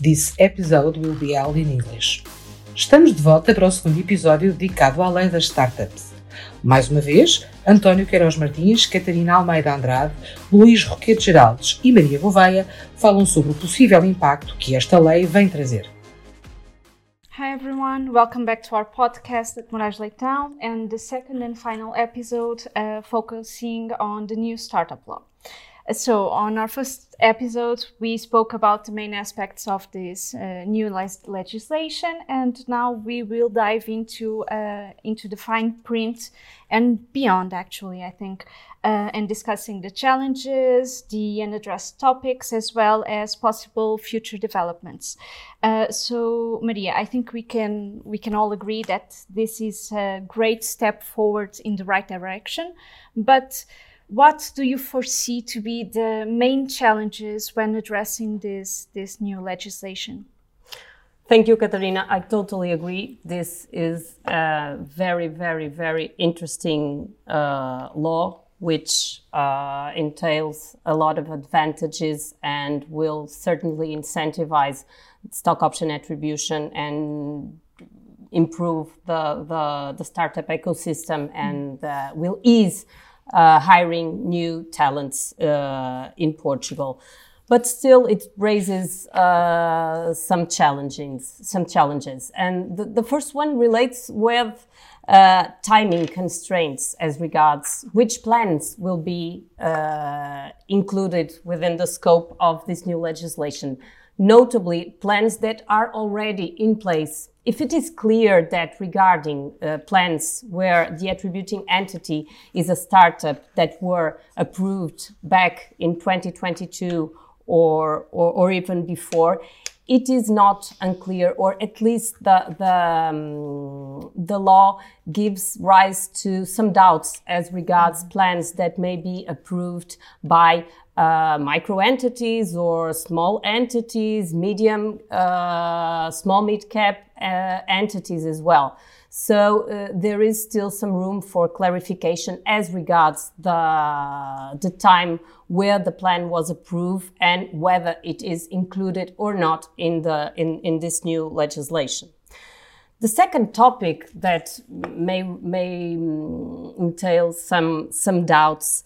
This episode will be held in English. Estamos de volta para o segundo episódio dedicado à lei das startups. Mais uma vez, António Queiroz Martins, Catarina Almeida Andrade, Luís Roquete Geraldes e Maria Gouveia falam sobre o possível impacto que esta lei vem trazer. Hi everyone, welcome back to our podcast at Moraes Leitão and the second and final episode uh, focusing on the new startup law. So, on our first episode, we spoke about the main aspects of this uh, new legislation, and now we will dive into uh, into the fine print and beyond. Actually, I think, uh, and discussing the challenges, the unaddressed topics, as well as possible future developments. Uh, so, Maria, I think we can we can all agree that this is a great step forward in the right direction, but what do you foresee to be the main challenges when addressing this, this new legislation? Thank you, Catarina. I totally agree. This is a very, very, very interesting uh, law, which uh, entails a lot of advantages and will certainly incentivize stock option attribution and improve the, the, the startup ecosystem and uh, will ease uh, hiring new talents uh, in Portugal. But still, it raises uh, some challenges. Some challenges, and the, the first one relates with uh, timing constraints as regards which plans will be uh, included within the scope of this new legislation notably plans that are already in place. If it is clear that regarding uh, plans where the attributing entity is a startup that were approved back in 2022 or, or, or even before, it is not unclear, or at least the the, um, the law gives rise to some doubts as regards plans that may be approved by uh, micro entities or small entities, medium, uh, small mid cap uh, entities as well. So uh, there is still some room for clarification as regards the, the time where the plan was approved and whether it is included or not in, the, in, in this new legislation. The second topic that may, may mm, entail some, some doubts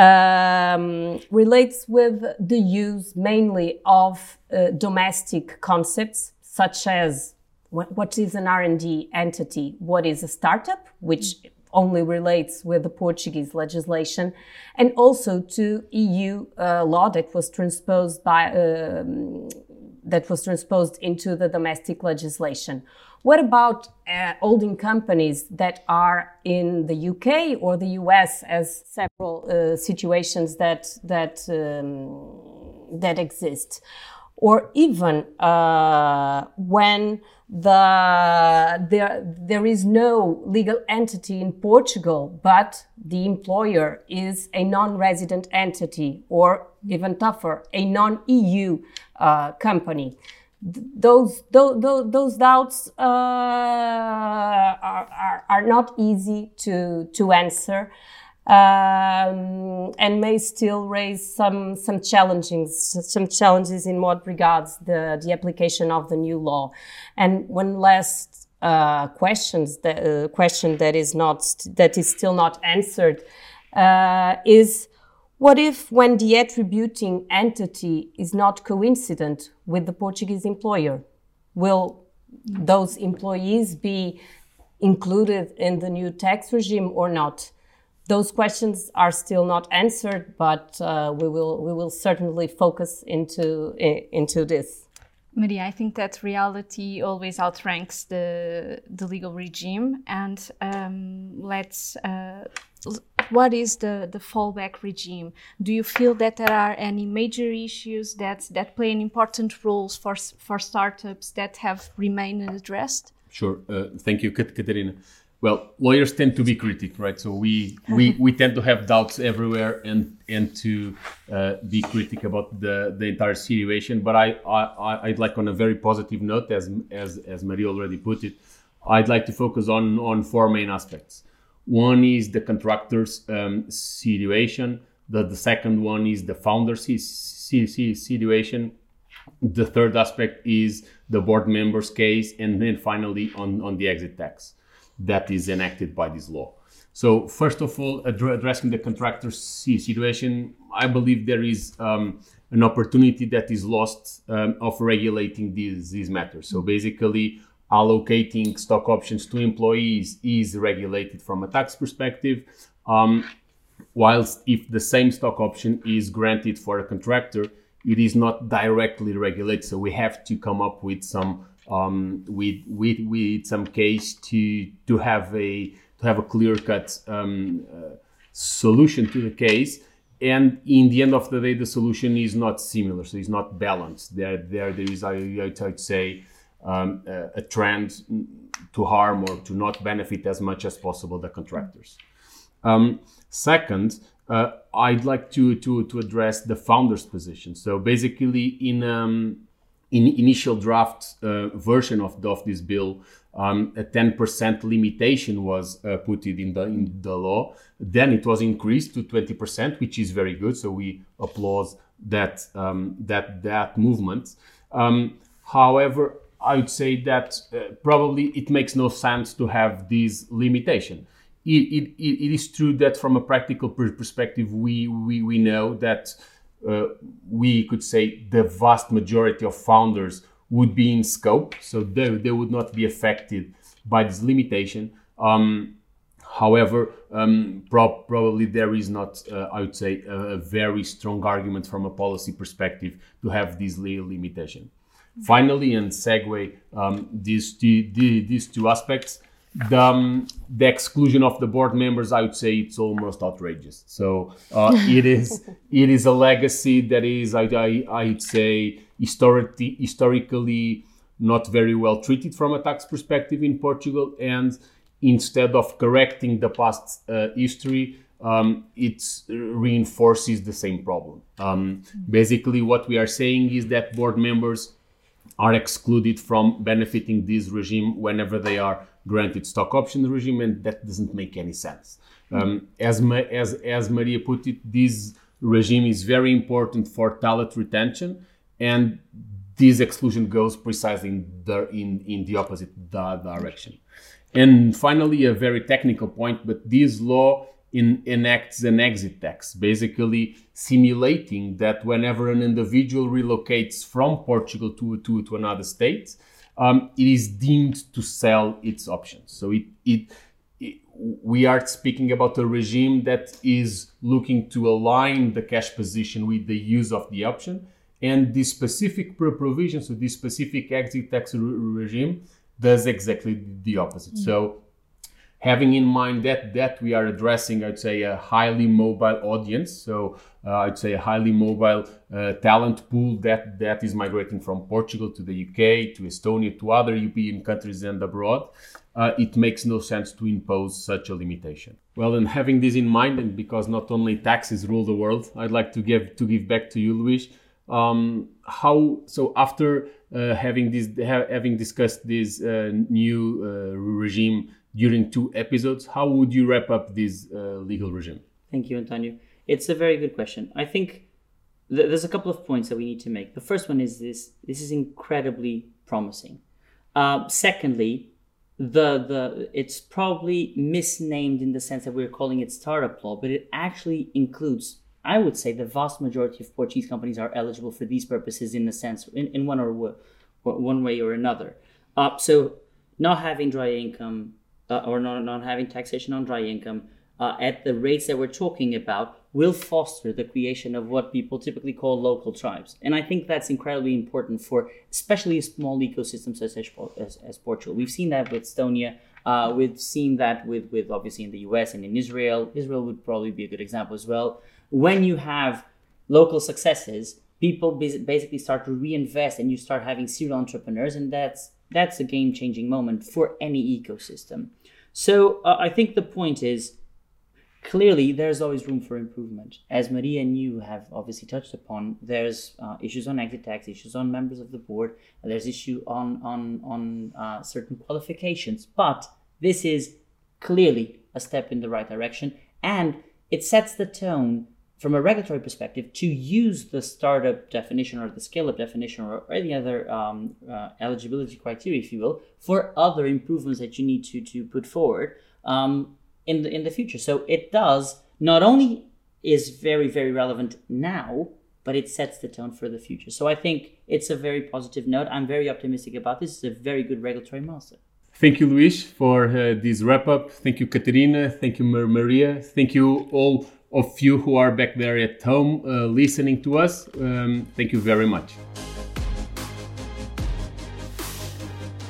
um, relates with the use mainly of uh, domestic concepts such as what, what is an R&D entity, what is a startup, which only relates with the Portuguese legislation, and also to EU uh, law that was transposed by um, that was transposed into the domestic legislation. What about uh, holding companies that are in the UK or the US, as several uh, situations that that um, that exist, or even uh, when the there there is no legal entity in Portugal, but the employer is a non-resident entity, or even tougher, a non-EU uh, company. Those those, those doubts uh, are, are, are not easy to to answer um, and may still raise some some challenges some challenges in what regards the the application of the new law and one last uh, questions that, uh, question that is not that is still not answered uh, is what if, when the attributing entity is not coincident with the Portuguese employer? Will those employees be included in the new tax regime or not? Those questions are still not answered, but uh, we will we will certainly focus into into this. Maria, I think that reality always outranks the the legal regime, and um, let's uh, what is the, the fallback regime? Do you feel that there are any major issues that, that play an important role for, for startups that have remained unaddressed? Sure. Uh, thank you, Catarina. Well, lawyers tend to be critic, right? So we we, we tend to have doubts everywhere and and to uh, be critic about the, the entire situation. But I, I I'd like on a very positive note, as as as Maria already put it, I'd like to focus on on four main aspects. One is the contractor's um, situation. The, the second one is the founder's situation. the third aspect is the board members case and then finally on, on the exit tax that is enacted by this law so first of all addressing the contractor situation i believe there is um, an opportunity that is lost um, of regulating these, these matters so basically allocating stock options to employees is regulated from a tax perspective um, whilst if the same stock option is granted for a contractor it is not directly regulated. So we have to come up with some um, with with with some case to to have a to have a clear cut um, uh, solution to the case. And in the end of the day, the solution is not similar, so it's not balanced. There, there, there is, I, I'd say, um, a, a trend to harm or to not benefit as much as possible the contractors. Um, second, uh, I'd like to, to, to address the founder's position. So basically, in um, in initial draft uh, version of, of this bill, um, a 10% limitation was uh, put in the in the law. Then it was increased to 20%, which is very good. So we applaud that um, that that movement. Um, however, I would say that uh, probably it makes no sense to have this limitation it, it, it is true that from a practical perspective, we, we, we know that uh, we could say the vast majority of founders would be in scope, so they, they would not be affected by this limitation. Um, however, um, pro- probably there is not, uh, I would say, a, a, very strong argument from a policy perspective to have this limitation. Finally, and segue um, these, two, these two aspects, the, um, the exclusion of the board members, I would say it's almost outrageous. So uh, it is it is a legacy that is, I, I, I'd say, historically, historically not very well treated from a tax perspective in Portugal. And instead of correcting the past uh, history, um, it reinforces the same problem. Um, basically, what we are saying is that board members are excluded from benefiting this regime whenever they are granted stock option regime, and that doesn't make any sense. Um, as, as, as Maria put it, this regime is very important for talent retention, and this exclusion goes precisely in the, in, in the opposite direction. And finally, a very technical point, but this law in, enacts an exit tax, basically simulating that whenever an individual relocates from Portugal to, to, to another state, um, it is deemed to sell its options. So it, it, it, we are speaking about a regime that is looking to align the cash position with the use of the option. And this specific provision, so this specific exit tax re- regime, does exactly the opposite. Mm-hmm. So having in mind that that we are addressing i'd say a highly mobile audience. So uh, i'd say a highly mobile uh, talent pool that that is migrating from portugal to the uk to estonia to other european countries and abroad. Uh, it makes no sense to impose such a limitation. Well and having this in mind and because not only taxes rule the world i'd like to give to give back to you luis. Um, how so after uh, having this ha- having discussed this uh, new uh, regime during two episodes. How would you wrap up this uh, legal regime? Thank you, Antonio. It's a very good question. I think th- there's a couple of points that we need to make. The first one is this: this is incredibly promising. Uh, secondly, the the it's probably misnamed in the sense that we're calling it startup law, but it actually includes. I would say the vast majority of Portuguese companies are eligible for these purposes in a sense, in, in one or one way or another. Uh, so, not having dry income, uh, or not, not having taxation on dry income uh, at the rates that we're talking about will foster the creation of what people typically call local tribes. And I think that's incredibly important for especially a small ecosystem such as, as, as Portugal. We've seen that with Estonia. Uh, we've seen that with, with obviously in the US and in Israel. Israel would probably be a good example as well. When you have local successes, people basically start to reinvest and you start having serial entrepreneurs and that's that's a game changing moment for any ecosystem so uh, I think the point is clearly there's always room for improvement. As Maria and you have obviously touched upon, there's uh, issues on exit tax, issues on members of the board, there's issue on on on uh, certain qualifications. But this is clearly a step in the right direction, and it sets the tone from a regulatory perspective, to use the startup definition or the scale up definition or any other um, uh, eligibility criteria, if you will, for other improvements that you need to, to put forward um, in, the, in the future. So it does not only is very, very relevant now, but it sets the tone for the future. So I think it's a very positive note. I'm very optimistic about this. It's a very good regulatory milestone. Thank you, Luis, for uh, this wrap up. Thank you, Catarina. Thank you, Maria. Thank you all of you who are back there at home uh, listening to us. Um, thank you very much.